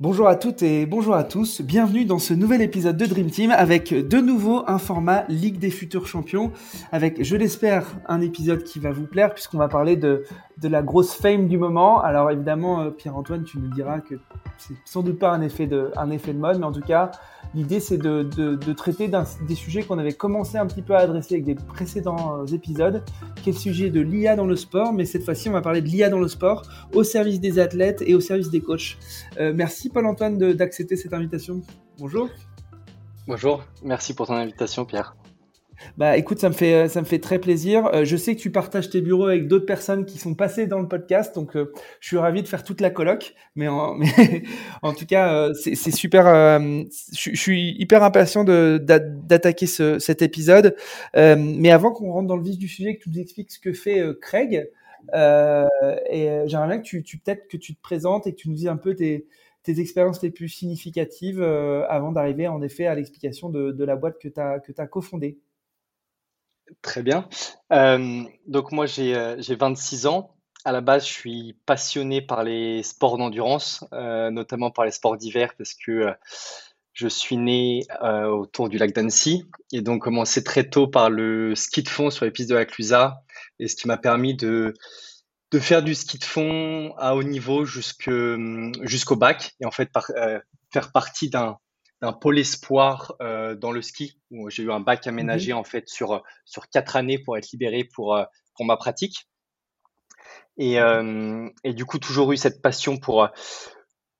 Bonjour à toutes et bonjour à tous. Bienvenue dans ce nouvel épisode de Dream Team avec de nouveau un format Ligue des futurs champions avec, je l'espère, un épisode qui va vous plaire puisqu'on va parler de, de la grosse fame du moment. Alors évidemment, euh, Pierre-Antoine, tu nous diras que c'est sans doute pas un effet de, un effet de mode, mais en tout cas, l'idée c'est de, de, traiter des sujets qu'on avait commencé un petit peu à adresser avec des précédents euh, épisodes, qui est le sujet de l'IA dans le sport, mais cette fois-ci on va parler de l'IA dans le sport au service des athlètes et au service des coachs. Euh, merci Paul-Antoine d'accepter cette invitation. Bonjour. Bonjour, merci pour ton invitation Pierre. Bah écoute, ça me fait euh, ça me fait très plaisir. Euh, je sais que tu partages tes bureaux avec d'autres personnes qui sont passées dans le podcast, donc euh, je suis ravi de faire toute la coloc. Mais en, mais, en tout cas, c'est super. je, suis hyper impatient d'attaquer ce, cet épisode. mais avant qu'on rentre dans le vif du sujet, que tu nous expliques ce que fait Craig, et j'aimerais bien que tu, tu peut-être que tu te présentes et que tu nous dises un peu tes tes expériences les plus significatives avant d'arriver en effet à l'explication de, la boîte que tu as, que as cofondée? Très bien. Euh, donc moi, j'ai euh, j'ai 26 ans. À la base, je suis passionné par les sports d'endurance, euh, notamment par les sports d'hiver, parce que je suis né autour du lac d'Annecy et donc commencé très tôt par le ski de fond sur les pistes de la Clusaz, et ce qui m'a permis de de faire du ski de fond à haut niveau jusqu'au bac et en fait par, faire partie d'un d'un pôle espoir euh, dans le ski. Où j'ai eu un bac aménagé mhm. en fait sur sur quatre années pour être libéré pour euh, pour ma pratique. Et, euh, et du coup toujours eu cette passion pour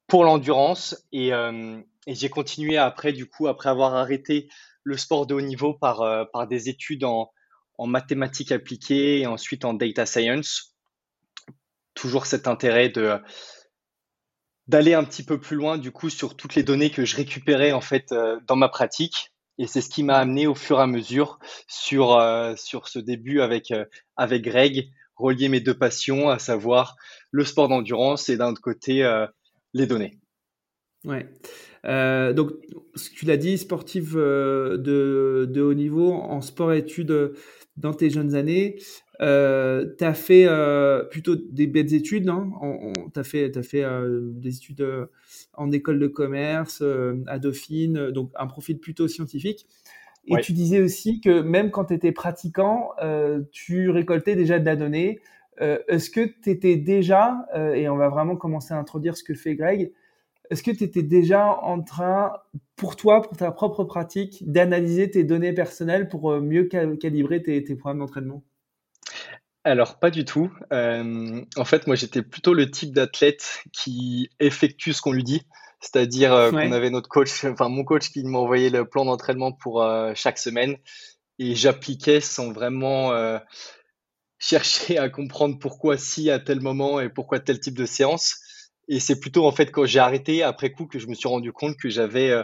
pour l'endurance et, et j'ai continué après du coup après avoir arrêté le sport de haut niveau par par des études en en mathématiques appliquées et ensuite en data science toujours cet intérêt de d'aller un petit peu plus loin du coup sur toutes les données que je récupérais en fait euh, dans ma pratique et c'est ce qui m'a amené au fur et à mesure sur euh, sur ce début avec euh, avec Greg relier mes deux passions à savoir le sport d'endurance et d'un autre côté les données. Ouais. donc, ce que tu l'as dit, sportif de, de, haut niveau en sport-études dans tes jeunes années. Euh, tu as fait euh, plutôt des belles études, hein tu as fait, as fait euh, des études euh, en école de commerce à Dauphine, donc un profil plutôt scientifique. Et tu disais aussi que même quand tu étais pratiquant, tu récoltais déjà de la donnée. Est-ce que tu étais déjà, et on va vraiment commencer à introduire ce que fait Greg, est-ce que tu étais déjà en train, pour toi, pour ta propre pratique, d'analyser tes données personnelles pour mieux calibrer tes, tes programmes d'entraînement? Alors, pas du tout. Euh, en fait, moi, j'étais plutôt le type d'athlète qui effectue ce qu'on lui dit. C'est-à-dire euh, qu'on avait notre coach, enfin mon coach qui m'envoyait le plan d'entraînement pour euh, chaque semaine et j'appliquais sans vraiment chercher à comprendre pourquoi si à tel moment et pourquoi tel type de séance. Et c'est plutôt en fait quand j'ai arrêté après coup que je me suis rendu compte que j'avais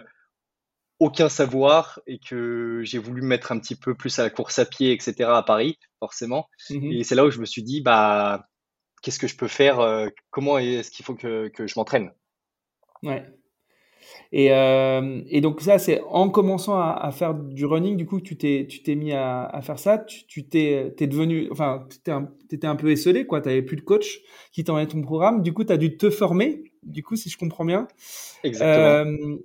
aucun savoir et que j'ai voulu me mettre un petit peu plus à la course à pied, etc. à Paris, forcément. Mmh et c'est là où je me suis dit, bah, qu'est-ce que je peux faire euh, Comment est-ce qu'il faut que, que je m'entraîne? Ouais. Et, euh, et, donc ça, c'est en commençant à, à, faire du running, du coup, tu t'es, tu t'es mis à, à, faire ça, tu, t'es, t'es devenu, enfin, tu un, étais un peu esselé, quoi, tu n'avais plus de coach qui t'envoyait ton programme, du coup, tu as dû te former, du coup, si je comprends bien. Exactement. Euh,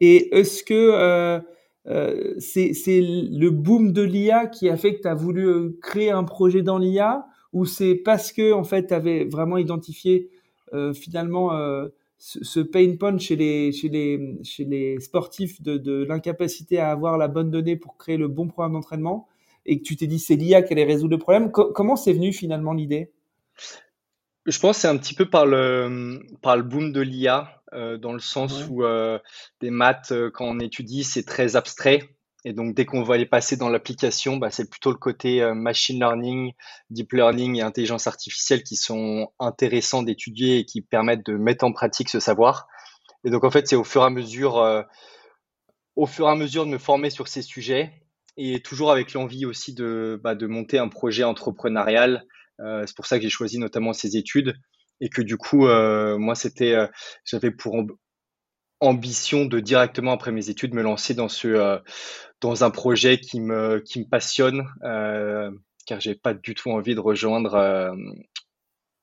et est-ce que euh, euh, c'est le boom de l'IA qui a fait que tu as voulu euh, créer un projet dans l'IA ou c'est parce que en fait tu avais vraiment identifié finalement ce, pain point chez les, chez les, chez les sportifs de, de l'incapacité à avoir la bonne donnée pour créer le bon programme d'entraînement et que tu t'es dit c'est l'IA qui allait résoudre le problème? comment c'est venu finalement l'idée? Je pense que c'est un petit peu par le, par le boom de l'IA. Euh, dans le sens où euh, des maths, euh, quand on étudie, c'est très abstrait. Et donc, dès qu'on va les passer dans l'application, bah, c'est plutôt le côté machine learning, deep learning et intelligence artificielle qui sont intéressants d'étudier et qui permettent de mettre en pratique ce savoir. Et donc, en fait, c'est au fur et à mesure, au fur et à mesure de me former sur ces sujets et toujours avec l'envie aussi de, bah, de monter un projet entrepreneurial. C'est pour ça que j'ai choisi notamment ces études et que du coup, euh, moi, c'était, euh, j'avais pour ambition de directement après mes études me lancer dans ce, euh, dans un projet qui me, qui me passionne, car j'ai pas du tout envie de rejoindre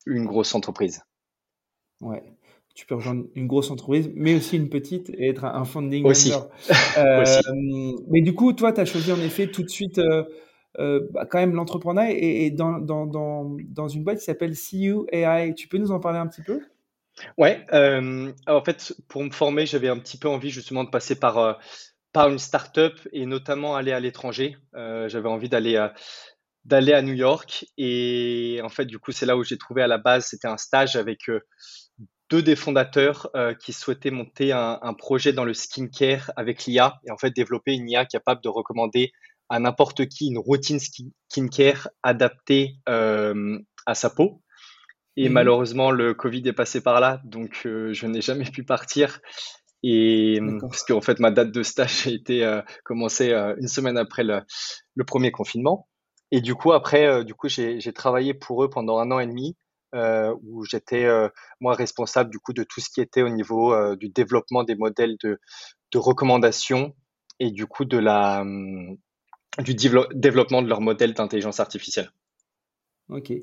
une grosse entreprise. Ouais. tu peux rejoindre une grosse entreprise, mais aussi une petite et être un funding aussi. Euh, mais du coup, toi, tu as choisi en effet tout de suite euh, euh, bah, quand même l'entrepreneuriat et, dans, dans, dans, dans, une boîte qui s'appelle CU AI. Tu peux nous en parler un petit peu? Ouais, en fait, pour me former, j'avais un petit peu envie justement de passer par, par une start-up et notamment aller à l'étranger. j'avais envie d'aller d'aller à New York et en fait, du coup, c'est là où j'ai trouvé à la base, c'était un stage avec deux des fondateurs euh, qui souhaitaient monter un, projet dans le skincare avec l'IA et en fait développer une IA capable de recommander à n'importe qui une routine skincare adaptée euh, à sa peau. Et mhm. malheureusement, le Covid est passé par là, donc euh, je n'ai jamais pu partir. Et parce qu'en fait, ma date de stage a été commencée une semaine après le, le, premier confinement. Et du coup, après, du coup, j'ai travaillé pour eux pendant un an et demi euh, où j'étais euh, moi responsable du coup de tout ce qui était au niveau euh, du développement des modèles de, de recommandation et du coup de la hum, du développement de leur modèle d'intelligence artificielle. Ok,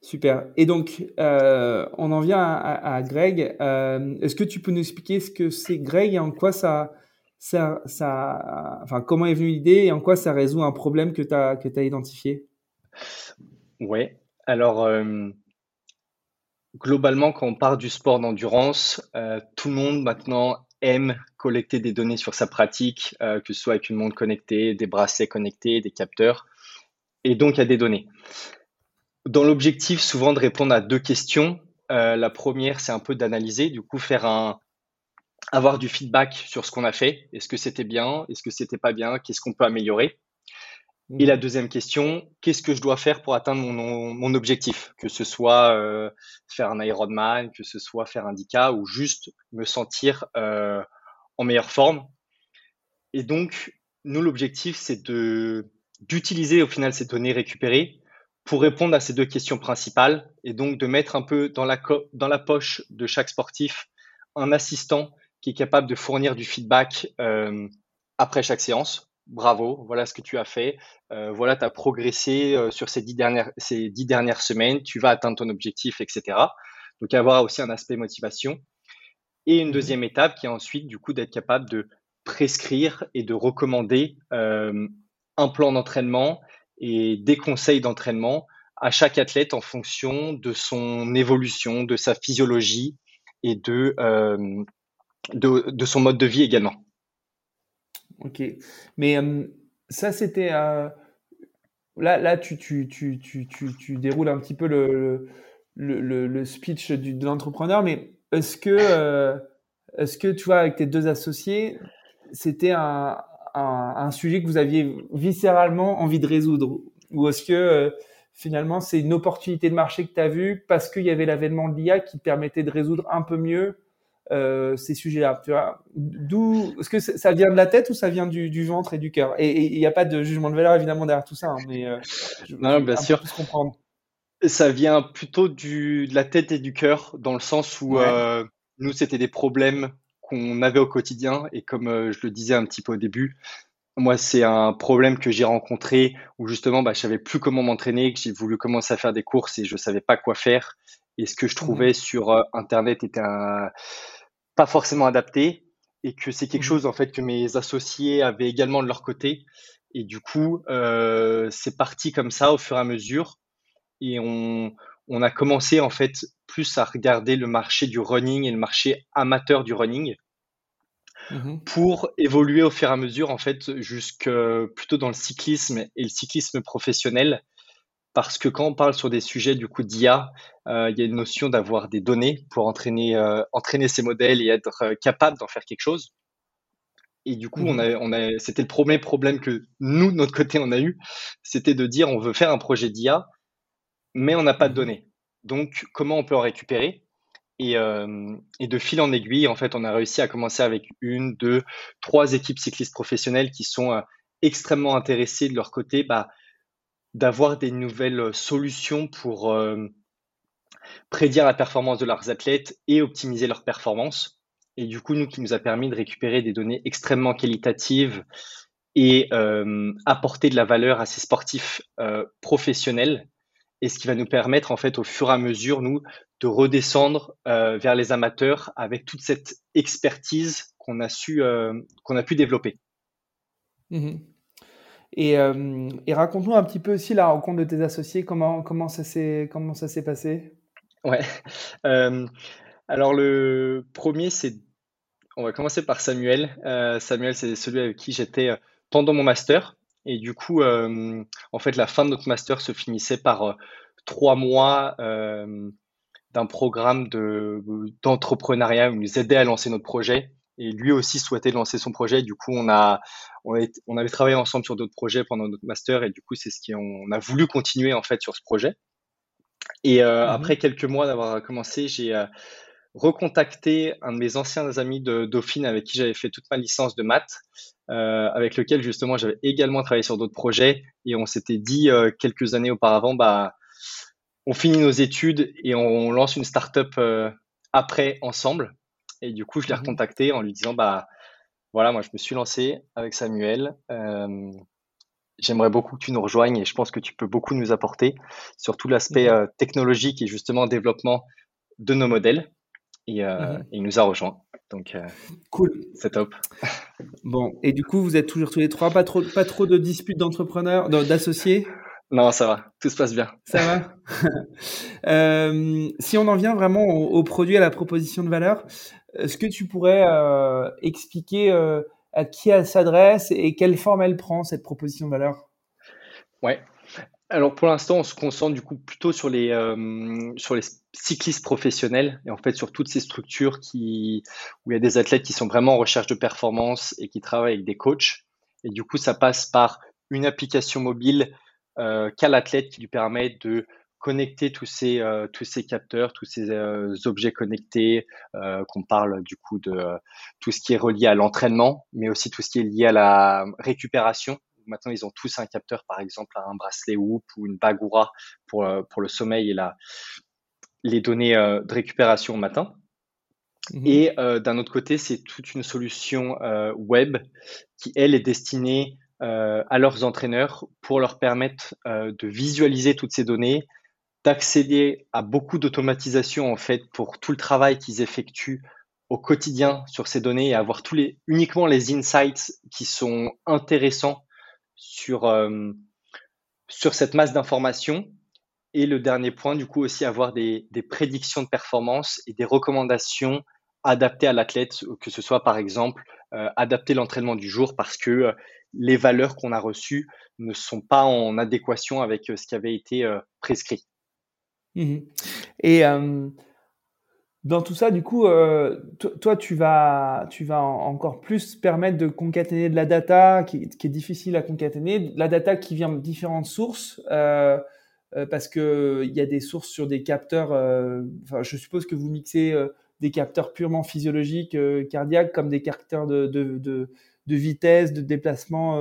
super. Et donc, on en vient à, Greg. Est-ce que tu peux nous expliquer ce que c'est Greg et en quoi ça, ça, ça, enfin, comment est venue l'idée et en quoi ça résout un problème que tu as, que as identifié? Oui, alors, globalement, quand on parle du sport d'endurance, euh, tout le monde maintenant aime collecter des données sur sa pratique, euh, que ce soit avec une montre connectée, des bracelets connectés, des capteurs. Et donc, a des données. Dans l'objectif, souvent, de répondre à deux questions. Euh, la première, c'est un peu d'analyser, du coup, faire un, avoir du feedback sur ce qu'on a fait. Est-ce que c'était bien? Est-ce que c'était pas bien? Qu'est-ce qu'on peut améliorer? Et la deuxième question, qu'est-ce que je dois faire pour atteindre mon, objectif? Que ce soit euh, faire un Ironman, que ce soit faire un DICA ou juste me sentir en meilleure forme. Et donc, nous, l'objectif, c'est de d'utiliser au final ces données récupérées pour répondre à ces deux questions principales et donc de mettre un peu dans la, dans la poche de chaque sportif un assistant qui est capable de fournir du feedback euh, après chaque séance bravo, voilà ce que tu as fait, euh, voilà, tu as progressé euh, sur ces dix, dernières, ces dix dernières semaines, tu vas atteindre ton objectif, etc. Donc avoir aussi un aspect motivation. Et une deuxième étape qui est ensuite du coup d'être capable de prescrire et de recommander euh, un plan d'entraînement et des conseils d'entraînement à chaque athlète en fonction de son évolution, de sa physiologie et de, de son mode de vie également. Ok. Mais ça, c'était. là, là tu, tu, tu, tu, déroules un petit peu le, le, le, speech de l'entrepreneur, mais est-ce que, euh, est-ce que, tu vois, avec tes deux associés, c'était un, un, sujet que vous aviez viscéralement envie de résoudre? Ou est-ce que euh, finalement c'est une opportunité de marché que tu as vue parce qu'il y avait l'avènement de l'IA qui permettait de résoudre un peu mieux euh, ces sujets-là? Tu vois, d'où est-ce que ça vient de la tête ou ça vient du, ventre et du cœur? Et il n'y a pas de jugement de valeur évidemment derrière tout ça, hein, mais euh, non, bien sûr. Comprendre. Ça vient plutôt du, de la tête et du cœur, dans le sens où euh, nous c'était des problèmes qu'on avait au quotidien et comme je le disais un petit peu au début, moi, c'est un problème que j'ai rencontré où justement, bah, je savais plus comment m'entraîner, que j'ai voulu commencer à faire des courses et je savais pas quoi faire. Et ce que je mmh trouvais sur Internet était un, pas forcément adapté et que c'est quelque mmh chose en fait que mes associés avaient également de leur côté. Et du coup, euh, c'est parti comme ça au fur et à mesure. Et on, on, a commencé en fait plus à regarder le marché du running et le marché amateur du running mmh pour évoluer au fur et à mesure en fait jusque plutôt dans le cyclisme et le cyclisme professionnel. Parce que quand on parle sur des sujets du coup d'IA, euh, il y a une notion d'avoir des données pour entraîner, euh, entraîner ces modèles et être euh, capable d'en faire quelque chose. Et du coup, on mmh a, on a, c'était le premier problème que nous, de notre côté, on a eu, c'était de dire on veut faire un projet d'IA, mais on n'a pas de données. Donc, comment on peut en récupérer? Et, et, de fil en aiguille, en fait, on a réussi à commencer avec une, deux, trois équipes cyclistes professionnelles qui sont extrêmement intéressées de leur côté bah, d'avoir des nouvelles solutions pour prédire la performance de leurs athlètes et optimiser leur performance. Et du coup, nous, qui nous a permis de récupérer des données extrêmement qualitatives et apporter de la valeur à ces sportifs professionnels et ce qui va nous permettre en fait au fur et à mesure nous de redescendre euh, vers les amateurs avec toute cette expertise qu'on a su euh, qu'on a pu développer. Mmh et, euh, et raconte-nous un petit peu aussi la rencontre de tes associés, comment, comment ça s'est comment ça s'est passé? Ouais. alors le premier, c'est on va commencer par Samuel. Samuel, c'est celui avec qui j'étais pendant mon master. Et du coup, en fait, la fin de notre master se finissait par trois mois d'un programme de, d'entrepreneuriat où il nous aidait à lancer notre projet. Et lui aussi souhaitait lancer son projet. Du coup, on, a, on, avait travaillé ensemble sur d'autres projets pendant notre master. Et du coup, c'est ce qu'on a voulu continuer en fait sur ce projet. Et mmh après quelques mois d'avoir commencé, j'ai recontacté un de mes anciens amis de Dauphine avec qui j'avais fait toute ma licence de maths, euh, avec lequel justement j'avais également travaillé sur d'autres projets et on s'était dit euh, quelques années auparavant, bah, on finit nos études et on lance une startup euh, après ensemble. Et du coup, je l'ai mmh recontacté en lui disant, bah voilà, moi je me suis lancé avec Samuel. J'aimerais beaucoup que tu nous rejoignes et je pense que tu peux beaucoup nous apporter sur tout l'aspect mmh technologique et justement développement de nos modèles. Et, euh, mmh il nous a rejoint. Donc, euh, cool. C'est top. Bon, et du coup, vous êtes toujours tous les trois, pas trop, pas trop de disputes d'entrepreneurs, d'associés? Non, ça va, tout se passe bien. Ça va? Euh, Si on en vient vraiment au, produit, à la proposition de valeur, est-ce que tu pourrais expliquer à qui elle s'adresse et quelle forme elle prend, cette proposition de valeur? Ouais, alors pour l'instant, on se concentre du coup plutôt sur les, euh, sur les cyclistes professionnels et en fait sur toutes ces structures qui, où il y a des athlètes qui sont vraiment en recherche de performance et qui travaillent avec des coachs. Et du coup, ça passe par une application mobile euh, l'athlète qui lui permet de connecter tous ces, euh, capteurs, tous ces objets connectés, qu'on parle du coup de tout ce qui est relié à l'entraînement, mais aussi tout ce qui est lié à la récupération maintenant ils ont tous un capteur, par exemple un bracelet Whoop ou une Bagura pour, euh, pour le sommeil et la, les données euh, de récupération au matin. Mhm. Et euh, d'un autre côté, c'est toute une solution web qui, elle, est destinée à leurs entraîneurs pour leur permettre de visualiser toutes ces données, d'accéder à beaucoup d'automatisation en fait pour tout le travail qu'ils effectuent au quotidien sur ces données et avoir tous les, uniquement les insights qui sont intéressants sur, euh, sur cette masse d'informations. Et le dernier point, du coup, aussi avoir des, des prédictions de performance et des recommandations adaptées à l'athlète, que ce soit par exemple euh, adapter l'entraînement du jour parce que euh, les valeurs qu'on a reçues ne sont pas en adéquation avec ce qui avait été prescrit. Mmh et dans tout ça, du coup, euh, toi, tu vas, tu vas encore plus permettre de concaténer de la data qui, est difficile à concaténer, la data qui vient de différentes sources, euh, euh, parce que il y a des sources sur des capteurs. enfin, je suppose que vous mixez des capteurs purement physiologiques, cardiaques, comme des capteurs de, de, de, de vitesse, de déplacement.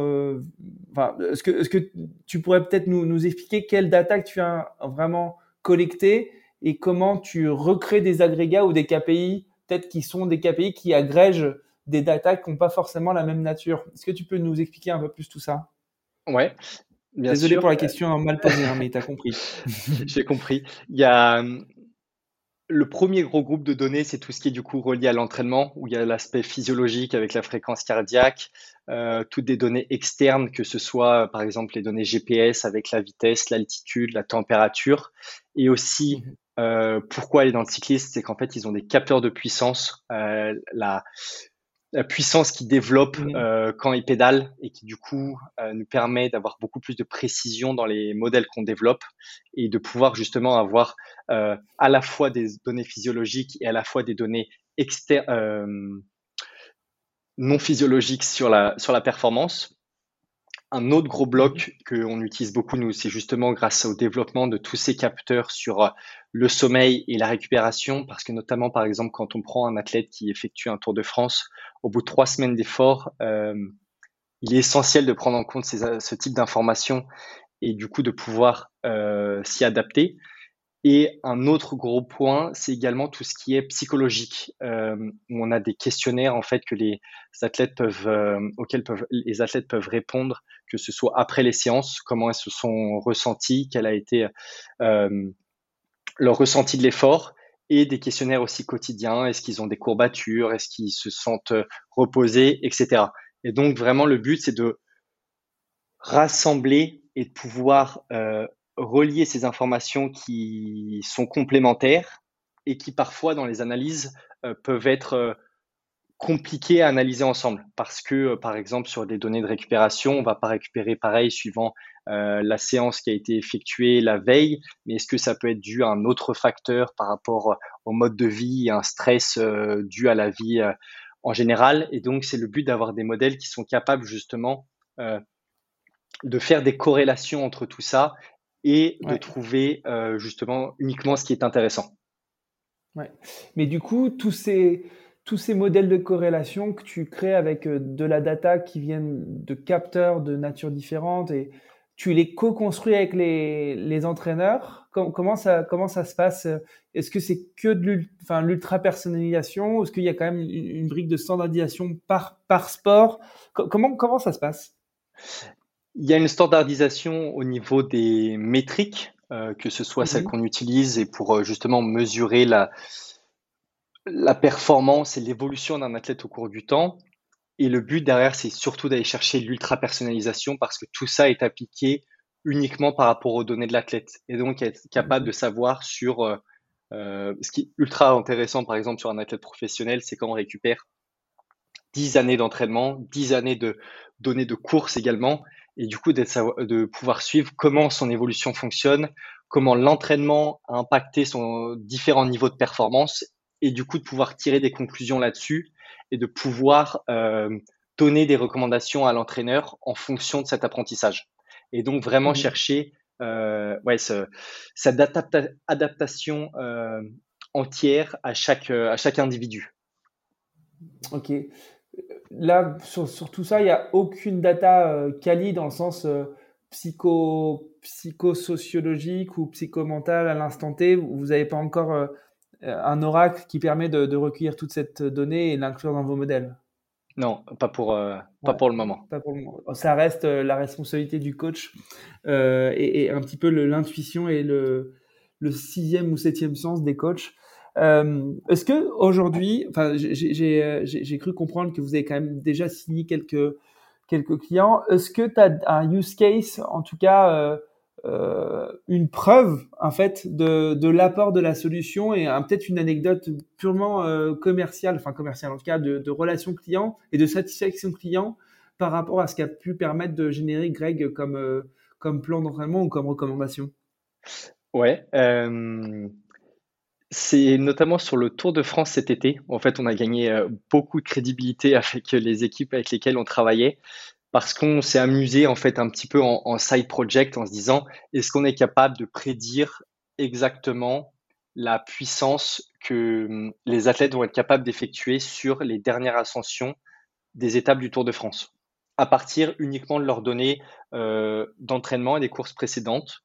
enfin, est-ce que, est-ce que tu pourrais peut-être nous, nous expliquer quelle data que tu as vraiment collectée et comment tu recrées des agrégats ou des KPI, peut-être qui sont des KPI qui agrègent des data qui n'ont pas forcément la même nature. Est-ce que tu peux nous expliquer un peu plus tout ça? Ouais. Bien Désolé pour la question mal posée, hein, mais tu as compris. J'ai compris. Il y a le premier gros groupe de données, c'est tout ce qui est du coup relié à l'entraînement, où il y a l'aspect physiologique avec la fréquence cardiaque, euh, toutes des données externes, que ce soit par exemple les données GPS avec la vitesse, l'altitude, la température, et aussi mhm. Euh, pourquoi aller dans le cycliste C'est qu'en fait, ils ont des capteurs de puissance. Euh, la, puissance qui développe euh, quand ils pédalent et qui du coup nous permet d'avoir beaucoup plus de précision dans les modèles qu'on développe et de pouvoir justement avoir à la fois des données physiologiques et à la fois des données externes non physiologiques sur la, sur la performance un autre gros bloc mmh qu'on utilise beaucoup, nous, c'est justement grâce au développement de tous ces capteurs sur euh, le sommeil et la récupération, parce que notamment, par exemple, quand on prend un athlète qui effectue un Tour de France, au bout de trois semaines d'effort, euh, il est essentiel de prendre en compte ces, ce type d'informations et du coup de pouvoir euh, s'y adapter. Et un autre gros point, c'est également tout ce qui est psychologique, euh, on a des questionnaires en fait que les athlètes peuvent, euh, auxquels peuvent, les athlètes peuvent répondre, que ce soit après les séances, comment elles se sont ressenties, quel a été euh, leur ressenti de l'effort, et des questionnaires aussi quotidiens. Est-ce qu'ils ont des courbatures Est-ce qu'ils se sentent reposés, etc. Et donc vraiment le but, c'est de rassembler et de pouvoir relier ces informations qui sont complémentaires et qui parfois dans les analyses euh, peuvent être euh, compliquées à analyser ensemble. Parce que par exemple sur des données de récupération on va pas récupérer pareil suivant la séance qui a été effectuée la veille mais est-ce que ça peut être dû à un autre facteur par rapport au mode de vie un stress dû à la vie en général? Et donc c'est le but d'avoir des modèles qui sont capables justement de faire des corrélations entre tout ça et de trouver euh, justement uniquement ce qui est intéressant. Ouais. Mais du coup, tous ces, tous ces modèles de corrélation que tu crées avec euh, de la data qui viennent de capteurs de nature différente et tu les co-construis avec les, les entraîneurs. comment, ça, comment ça se passe Est-ce que c'est que de l'ultra-personnalisation Est-ce qu'il y a quand même une, brique de standardisation par, par sport? Comment, comment ça se passe? Il y a une standardisation au niveau des métriques, euh, que ce soit celles mhm. qu'on utilise et pour euh, justement mesurer la, la performance et l'évolution d'un athlète au cours du temps. Et le but derrière, c'est surtout d'aller chercher l'ultra personnalisation parce que tout ça est appliqué uniquement par rapport aux données de l'athlète. Et donc être capable de savoir sur euh, ce qui est ultra intéressant, par exemple, sur un athlète professionnel, c'est quand on récupère 10 années d'entraînement, 10 années de données de course également, et du coup de pouvoir suivre comment son évolution fonctionne, comment l'entraînement a impacté son différents niveaux de performance, et du coup de pouvoir tirer des conclusions là-dessus et de pouvoir euh, donner des recommandations à l'entraîneur en fonction de cet apprentissage. Et donc vraiment mmh chercher euh, ouais, ce, cette adaptation euh, entière à chaque, à chaque individu. Ok là, sur, tout ça, il n'y a aucune data euh, quali dans le sens euh, psycho, psychosociologique ou psychomental à l'instant T. Vous n'avez pas encore euh, un oracle qui permet de, recueillir toute cette donnée et l'inclure dans vos modèles. Non, pas pour, pas pour le moment. Pas pour le moment. Ça reste la responsabilité du coach et, un petit peu l'intuition et le, le, sixième ou septième sens des coachs. Euh, est-ce que aujourd'hui, enfin, j'ai cru comprendre que vous avez quand même déjà signé quelques quelques clients. Est-ce que tu as un use case, en tout cas euh, euh, une preuve en fait de, de l'apport de la solution et peut-être une anecdote purement euh, commerciale, enfin commerciale en tout cas de, de relation client et de satisfaction client par rapport à ce qu'a pu permettre de générer Greg comme euh, comme plan d'entraînement ou comme recommandation? Ouais. Euh, c'est notamment sur le Tour de France cet été. En fait, on a gagné euh, beaucoup de crédibilité avec les équipes avec lesquelles on travaillait parce qu'on s'est amusé en fait un petit peu en, side project en se disant est-ce qu'on est capable de prédire exactement la puissance que hum, les athlètes vont être capables d'effectuer sur les dernières ascensions des étapes du Tour de France? À partir uniquement de leurs données euh, d'entraînement et des courses précédentes.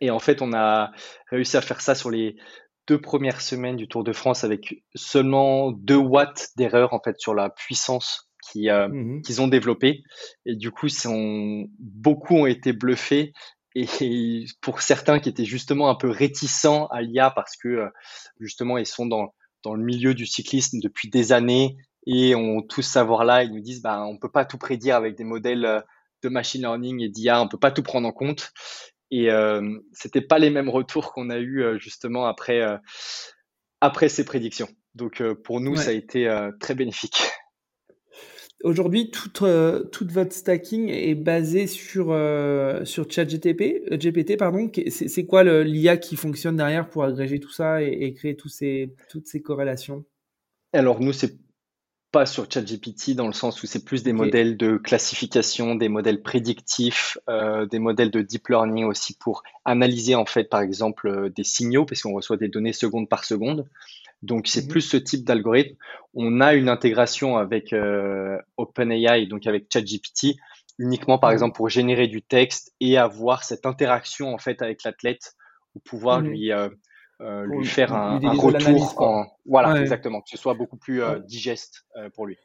Et en fait, on a réussi à faire ça sur les deux premières semaines du Tour de France avec seulement 2 watts d'erreur en fait sur la puissance euh, mmh qu'ils ont développée. Et du coup, sont, beaucoup ont été bluffés. Et pour certains qui étaient justement un peu réticents à l'IA parce que euh, justement ils sont dans, dans le milieu du cyclisme depuis des années et ont tout savoir là, ils nous disent bah on peut pas tout prédire avec des modèles euh, de machine learning et d'IA, on peut pas tout prendre en compte. Et euh, c'était pas les mêmes retours qu'on a eu euh, justement après, euh, après ces prédictions. Donc euh, pour nous, ça a été très bénéfique. Aujourd'hui, toute, toute votre stacking est basée sur, sur ChatGPT. GPT, pardon. C'est quoi l'IA qui fonctionne derrière pour agréger tout ça et, et créer tous ces, toutes ces corrélations? Alors nous, c'est pas sur ChatGPT dans le sens où c'est plus des modèles de classification, des modèles prédictifs, euh, des modèles de deep learning aussi pour analyser en fait par exemple euh, des signaux parce qu'on reçoit des données seconde par seconde. Donc c'est mhm. plus ce type d'algorithme. On a une intégration avec euh, OpenAI, donc avec ChatGPT, uniquement par mhm. exemple pour générer du texte et avoir cette interaction en fait avec l'athlète ou pouvoir mmh lui, lui faire un, retour en... Voilà, exactement, que ce soit beaucoup plus digeste pour lui.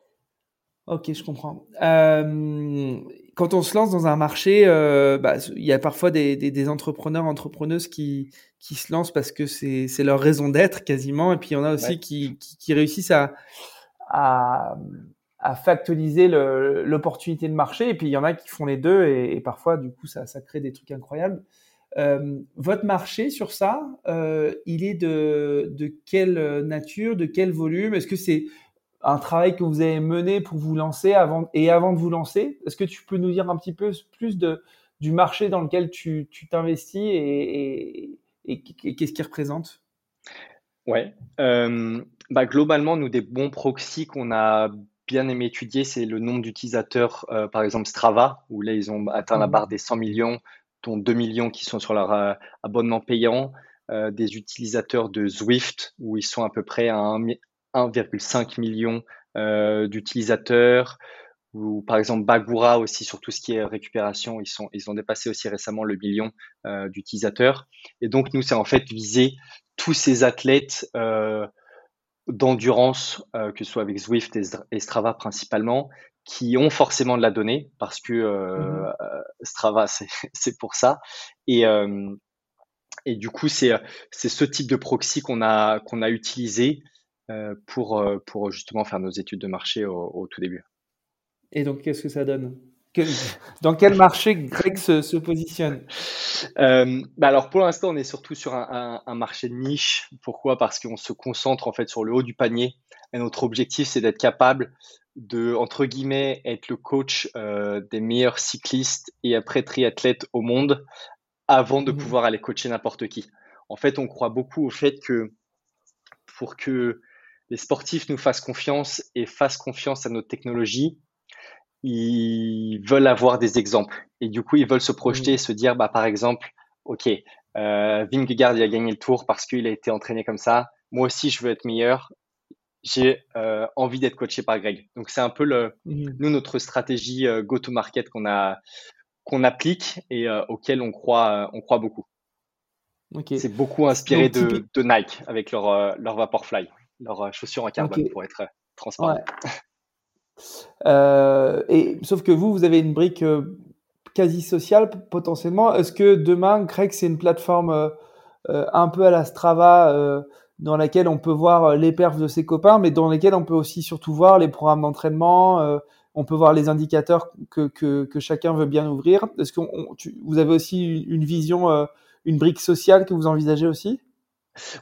Ok, je comprends. quand on se lance dans un marché, bah, il y a parfois des, des, entrepreneurs, entrepreneuses qui, qui se lancent parce que c'est leur raison d'être quasiment, et puis il y en a aussi qui, qui, réussissent à, à, à factualiser l'opportunité de marché, et puis il y en a qui font les deux, et, parfois du coup ça, ça, crée des trucs incroyables. Votre marché sur ça, il est de, de quelle nature, de quel volume? Est-ce que c'est un travail que vous avez mené pour vous lancer avant et avant de vous lancer? Est-ce que tu peux nous dire un petit peu plus de, du marché dans lequel tu t'investis et, et, qu'est-ce qu'il représente? Ouais, euh, bah globalement, nous, des bons proxys qu'on a bien aimé étudier, c'est le nombre d'utilisateurs, euh, par exemple Strava, où là, ils ont atteint la mmh. barre des 100 millions, dont 2 millions qui sont sur leur euh, abonnement payant. des utilisateurs de Zwift, où ils sont à peu près à 1,5 million euh, d'utilisateurs, ou par exemple Bagura aussi sur tout ce qui est récupération, ils, ont dépassé aussi récemment le million euh, d'utilisateurs. Et donc nous, c'est en fait viser tous ces athlètes euh, d'endurance, que ce soit avec Zwift et Strava principalement, qui ont forcément de la donnée, parce que mmh Strava, c'est pour ça. Et, et du coup, c'est ce type de proxy qu'on a, qu'on a utilisé euh, pour, euh, pour justement faire nos études de marché au, tout début. Et donc, qu'est-ce que ça donne? Dans quel marché Greg se, positionne euh, bah Alors, pour l'instant, on est surtout sur un, marché de niche. Pourquoi? Parce qu'on se concentre en fait sur le haut du panier. Et notre objectif, c'est d'être capable de, entre guillemets, être le coach des meilleurs cyclistes et après triathlètes au monde avant de mmh pouvoir aller coacher n'importe qui. En fait, on croit beaucoup au fait que pour que les sportifs nous fassent confiance et fassent confiance à notre technologie, ils veulent avoir des exemples. Et du coup, ils veulent se projeter et se dire, bah, par exemple, OK, euh, Vingegaard, il a gagné le tour parce qu'il a été entraîné comme ça. Moi aussi, je veux être meilleur. J'ai euh, envie d'être coaché par Greg. Donc, c'est un peu le, mmh. nous, notre stratégie euh, go-to-market qu'on a, qu'on applique et euh, auquel on croit, on croit beaucoup. C'est beaucoup inspiré de, de, Nike avec leur, leur Vaporfly leurs euh, chaussures en carbone pour être transparent. Euh, et sauf que vous, vous avez une brique quasi sociale potentiellement. Est-ce que demain, Craig, c'est une plateforme un peu à la Strava dans laquelle on peut voir les perfs de ses copains, mais dans laquelle on peut aussi surtout voir les programmes d'entraînement. on peut voir les indicateurs que, que chacun veut bien ouvrir? Est-ce que vous avez aussi une vision, une brique sociale que vous envisagez aussi?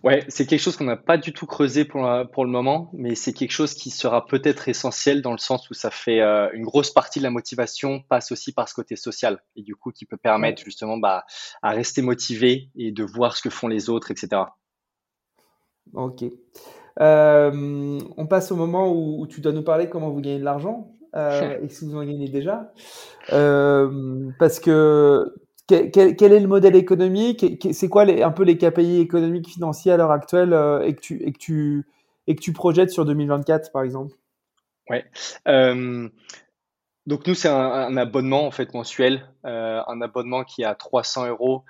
Ouais, c'est quelque chose qu'on n'a pas du tout creusé pour, pour le moment, mais c'est quelque chose qui sera peut-être essentiel dans le sens où ça fait euh, une grosse partie de la motivation passe aussi par ce côté social et du coup qui peut permettre justement bah, à rester motivé et de voir ce que font les autres, etc. Ok. Euh, on passe au moment où, tu dois nous parler comment vous gagnez de l'argent euh, et si vous en gagnez déjà. parce que quel, est le modèle économique C'est quoi un peu les KPI économiques financiers à l'heure actuelle euh, et, que tu, et, que tu, et que tu projettes sur 2024 par exemple? Ouais. Euh, donc nous, c'est un, abonnement en fait mensuel, euh, un abonnement qui est à 300 euros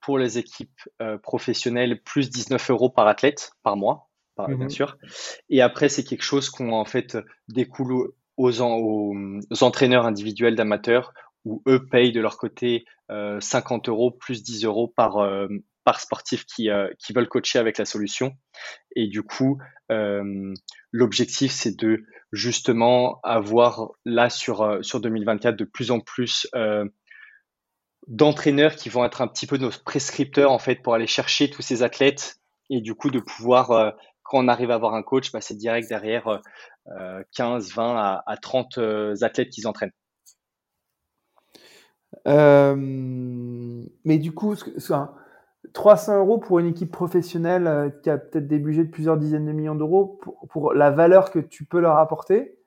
pour les équipes professionnelles, plus 19 euros par athlète par mois, bien mhm. sûr. Et après, c'est quelque chose qu'on en fait découle aux, aux entraîneurs individuels d'amateurs où eux payent de leur côté 50 euh, euros plus 10 euros par, euh, par sportif qui, euh, qui veulent coacher avec la solution. Et du coup, l'objectif, c'est de justement avoir là sur, sur 2024 de plus en plus d'entraîneurs qui vont être un petit peu nos prescripteurs en fait pour aller chercher tous ces athlètes et du coup de pouvoir quand on arrive à avoir un coach, bah, c'est direct derrière 15, 20 à, à 30 athlètes qu'ils entraînent. Euh, mais du coup, 300 euros pour une équipe professionnelle euh, qui a peut-être des budgets de plusieurs dizaines de millions d'euros pour, la valeur que tu peux leur apporter.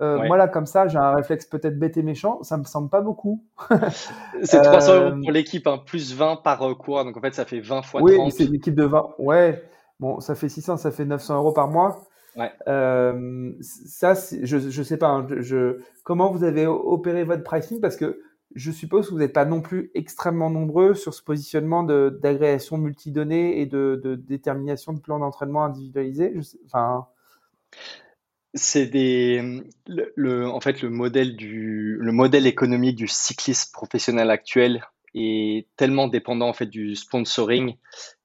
Euh, moi, là, comme ça, j'ai un réflexe peut-être bête et méchant. Ça me semble pas beaucoup. c'est 300 euros pour l'équipe, hein, plus 20 par coureur. Donc, en fait, ça fait 20 fois 30. Oui, c'est une équipe de 20. Ouais. Bon, ça fait 600, ça fait 900 euros par mois. Ouais. ça, je ne sais pas. Hein, je, comment vous avez opéré votre pricing? Parce que je suppose que vous n'êtes pas non plus extrêmement nombreux sur ce positionnement d'agrégation multidonnées et de, de, détermination de plans d'entraînement individualisés. enfin... C'est des le, en fait le modèle du le modèle économique du cycliste professionnel actuel est tellement dépendant en fait du sponsoring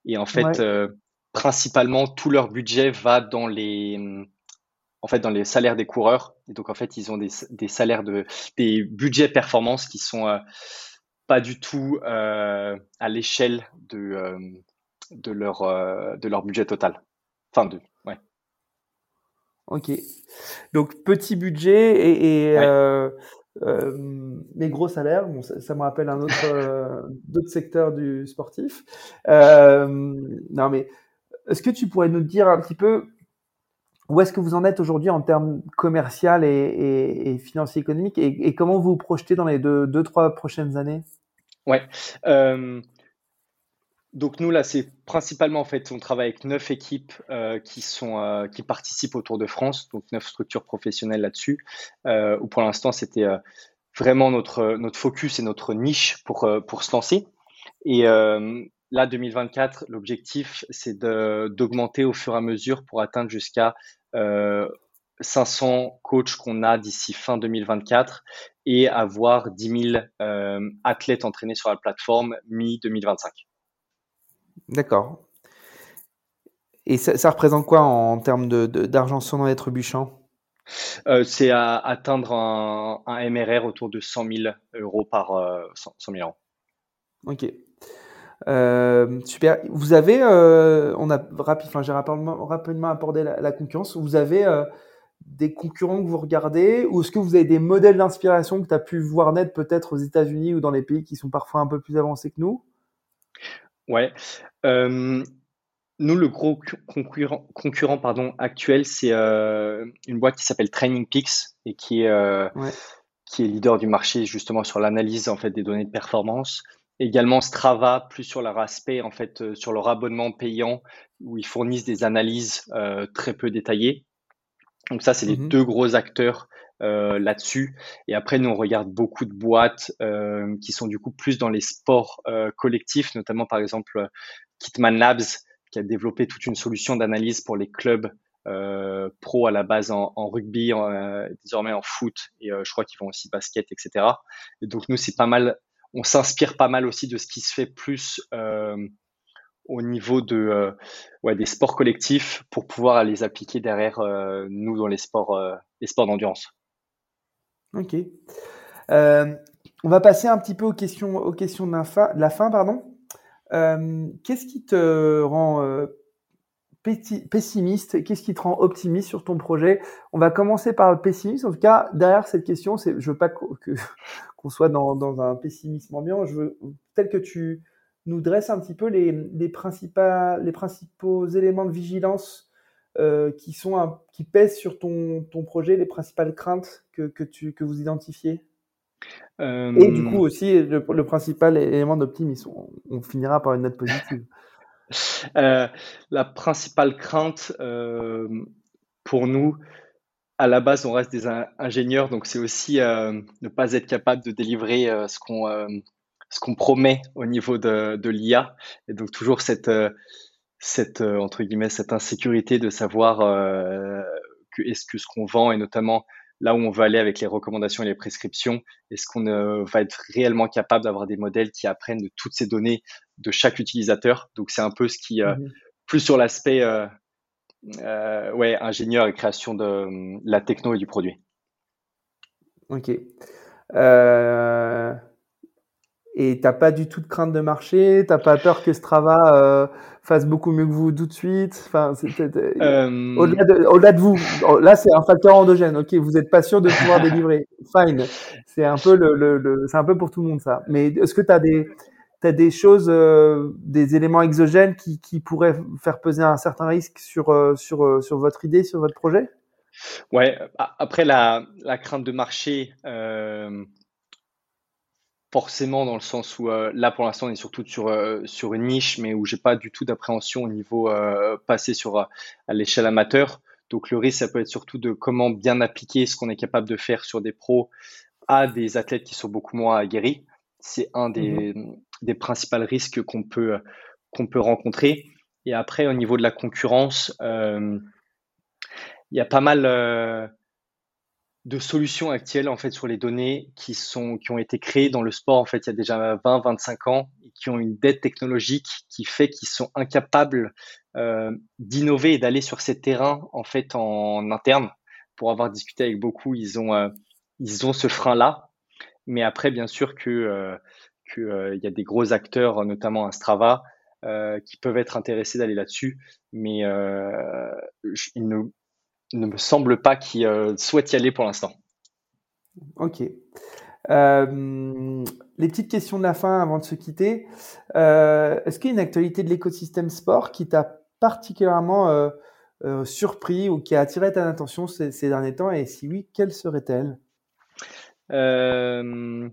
et en fait euh, principalement tout leur budget va dans les en fait dans les salaires des coureurs. Et donc en fait, ils ont des, des salaires de des budgets performance qui sont euh, pas du tout euh, à l'échelle de euh, de leur de leur budget total. Enfin de ouais. Ok. Donc petit budget et, et mais gros salaires. Bon, ça, me rappelle un autre d'autres secteurs du sportif. non mais est-ce que tu pourrais nous dire un petit peu où est-ce que vous en êtes aujourd'hui en termes commercial et, et, et financier économique et, comment vous vous projetez dans les deux, deux trois prochaines années? Ouais. Euh, donc nous là, c'est principalement en fait, on travaille avec neuf équipes euh, qui sont euh, qui participent au Tour de France, donc neuf structures professionnelles là-dessus. Où pour l'instant, c'était vraiment notre notre focus et notre niche pour pour se lancer. Et là, 2024, l'objectif, c'est d'augmenter au fur et à mesure pour atteindre jusqu'à 500 euh, coachs qu'on a d'ici fin 2024 et avoir 10 000 euh, athlètes entraînés sur la plateforme mi-2025. D'accord. Et ça, représente quoi en termes d'argent de, sans dans être euh, C'est à atteindre un, MRR autour de 100 000 euros par 100 000 euros. Ok. Euh, super. Vous avez, euh, on a rapide, enfin, j'ai rapidement, rapidement abordé la, concurrence. Vous avez euh, des concurrents que vous regardez ou est-ce que vous avez des modèles d'inspiration que tu as pu voir naître peut-être aux États-Unis ou dans les pays qui sont parfois un peu plus avancés que nous? Ouais. nous, le gros concurrent, concurrent pardon, actuel, c'est une boîte qui s'appelle Training Peaks et qui est, qui est leader du marché justement sur l'analyse en fait des données de performance. Également Strava, plus sur leur aspect, en fait, euh, sur leur abonnement payant, où ils fournissent des analyses euh, très peu détaillées. Donc ça, c'est les mmh deux gros acteurs euh, là-dessus. Et après, nous, on regarde beaucoup de boîtes qui sont du coup plus dans les sports collectifs, notamment par exemple Kitman Labs, qui a développé toute une solution d'analyse pour les clubs pro à la base en, rugby, désormais en foot, et je crois qu'ils vont aussi basket, etc. Et donc nous, c'est pas mal on s'inspire pas mal aussi de ce qui se fait plus euh, au niveau euh, des sports collectifs pour pouvoir les appliquer derrière euh, nous dans les sports les sports d'endurance. Ok. on va passer un petit peu aux questions aux questions de la fin. De la fin pardon. Qu'est-ce qui te rend pessimiste Qu'est-ce qui te rend optimiste sur ton projet? On va commencer par le pessimisme. En tout cas, derrière cette question, c'est, je veux pas que, qu'on soit dans, dans, un pessimisme ambiant. Je veux tel que tu nous dresses un petit peu les, les, principaux, les principaux éléments de vigilance euh, qui, sont qui pèsent sur ton, ton projet, les principales craintes que, que, tu, que vous identifiez? Euh, Et du coup aussi le, le principal élément d'optimisme. On, on, finira par une note positive. Euh, la principale crainte pour nous, à la base, on reste des ingénieurs, donc c'est aussi euh, ne pas être capable de délivrer euh, ce qu'on euh, promet au niveau de, l'IA, et donc toujours cette cette entre guillemets cette insécurité de savoir que est-ce que ce qu'on vend et notamment là où on veut aller avec les recommandations et les prescriptions, est-ce qu'on va être réellement capable d'avoir des modèles qui apprennent de toutes ces données de chaque utilisateur? Donc c'est un peu ce qui mmh plus sur l'aspect euh, ouais, ingénieur et création de euh, la techno et du produit. Ok. Et t'as pas du tout de crainte de marché, t'as pas peur que Strava euh, fasse beaucoup mieux que vous tout de suite. Enfin, euh... au-delà de, au de, vous, là c'est un facteur endogène. Ok, vous êtes pas sûr de pouvoir délivrer. Fine, c'est un peu le, le, le c'est un peu pour tout le monde ça. Mais est-ce que tu as des as des choses, euh, des éléments exogènes qui, qui, pourraient faire peser un certain risque sur, euh, sur, sur votre idée, sur votre projet? Ouais, après la, la crainte de marché, forcément dans le sens où là pour l'instant on est surtout sur, sur une niche, mais où j'ai pas du tout d'appréhension au niveau passé sur à l'échelle amateur. Donc le risque, ça peut être surtout de comment bien appliquer ce qu'on est capable de faire sur des pros à des athlètes qui sont beaucoup moins aguerris. C'est un des, mmh des principaux risques qu'on peut, qu'on peut rencontrer. Et après, au niveau de la concurrence, il y a pas mal de solutions actuelles en fait sur les données qui sont qui ont été créées dans le sport en fait il y a déjà 20 25 ans et qui ont une dette technologique qui fait qu'ils sont incapables euh, d'innover et d'aller sur ces terrains en fait en interne. Pour avoir discuté avec beaucoup ils ont euh, ils ont ce frein là mais après bien sûr que euh, que il y a des gros acteurs notamment un Strava qui peuvent être intéressés d'aller là-dessus. Mais il ne ne me semble pas qu'il euh, souhaite y aller pour l'instant. Ok. Euh, les petites questions de la fin avant de se quitter. Euh, est-ce qu'il y a une actualité de l'écosystème sport qui t'a particulièrement surpris ou qui a attiré ta attention ces, derniers temps? Et si oui, quelle serait-elle? On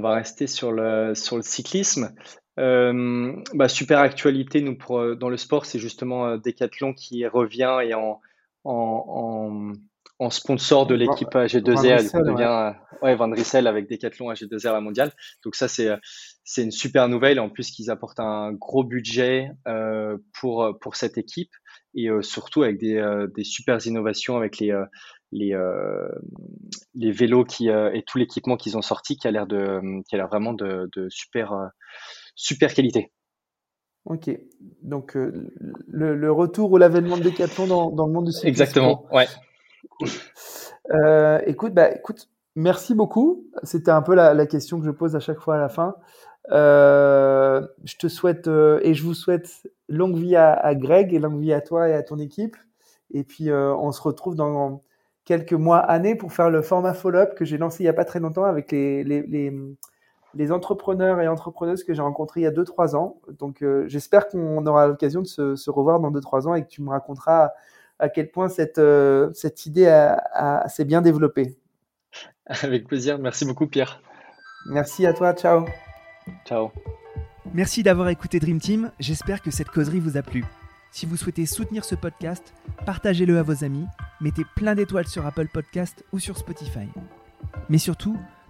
va rester sur le, sur le cyclisme. Bah, super actualité nous pour, dans le sport, c'est justement Decathlon qui revient et en, en, en, sponsor de l'équipe AG2R. devient ouais. Van Rissel avec Decathlon AG2R à mondial. Donc ça, c'est c'est une super nouvelle. En plus, qu'ils apportent un gros budget euh, pour pour cette équipe et euh, surtout avec des, euh, des super innovations avec les les les vélos qui et tout l'équipement qu'ils ont sorti qui a l'air de qui a l'air vraiment de, de super super qualité. Ok, donc euh, le, retour ou l'avènement de Decathlon dans, dans, le monde du cyclisme. Exactement, ouais. Euh, écoute, bah, écoute, merci beaucoup. C'était un peu la, la, question que je pose à chaque fois à la fin. Euh, je te souhaite et je vous souhaite longue vie à, à, Greg et longue vie à toi et à ton équipe. Et puis on se retrouve dans quelques mois, années pour faire le format follow-up que j'ai lancé il n'y a pas très longtemps avec les, les, les les entrepreneurs et entrepreneuses que j'ai rencontrés il y a 2-3 ans. Donc euh, j'espère qu'on aura l'occasion de se, revoir dans 2-3 ans et que tu me raconteras à quel point cette, euh, cette idée s'est bien développée. Avec plaisir. Merci beaucoup Pierre. Merci à toi. Ciao. Ciao. Merci d'avoir écouté Dream Team. J'espère que cette causerie vous a plu. Si vous souhaitez soutenir ce podcast, partagez-le à vos amis, mettez plein d'étoiles sur Apple Podcast ou sur Spotify. Mais surtout,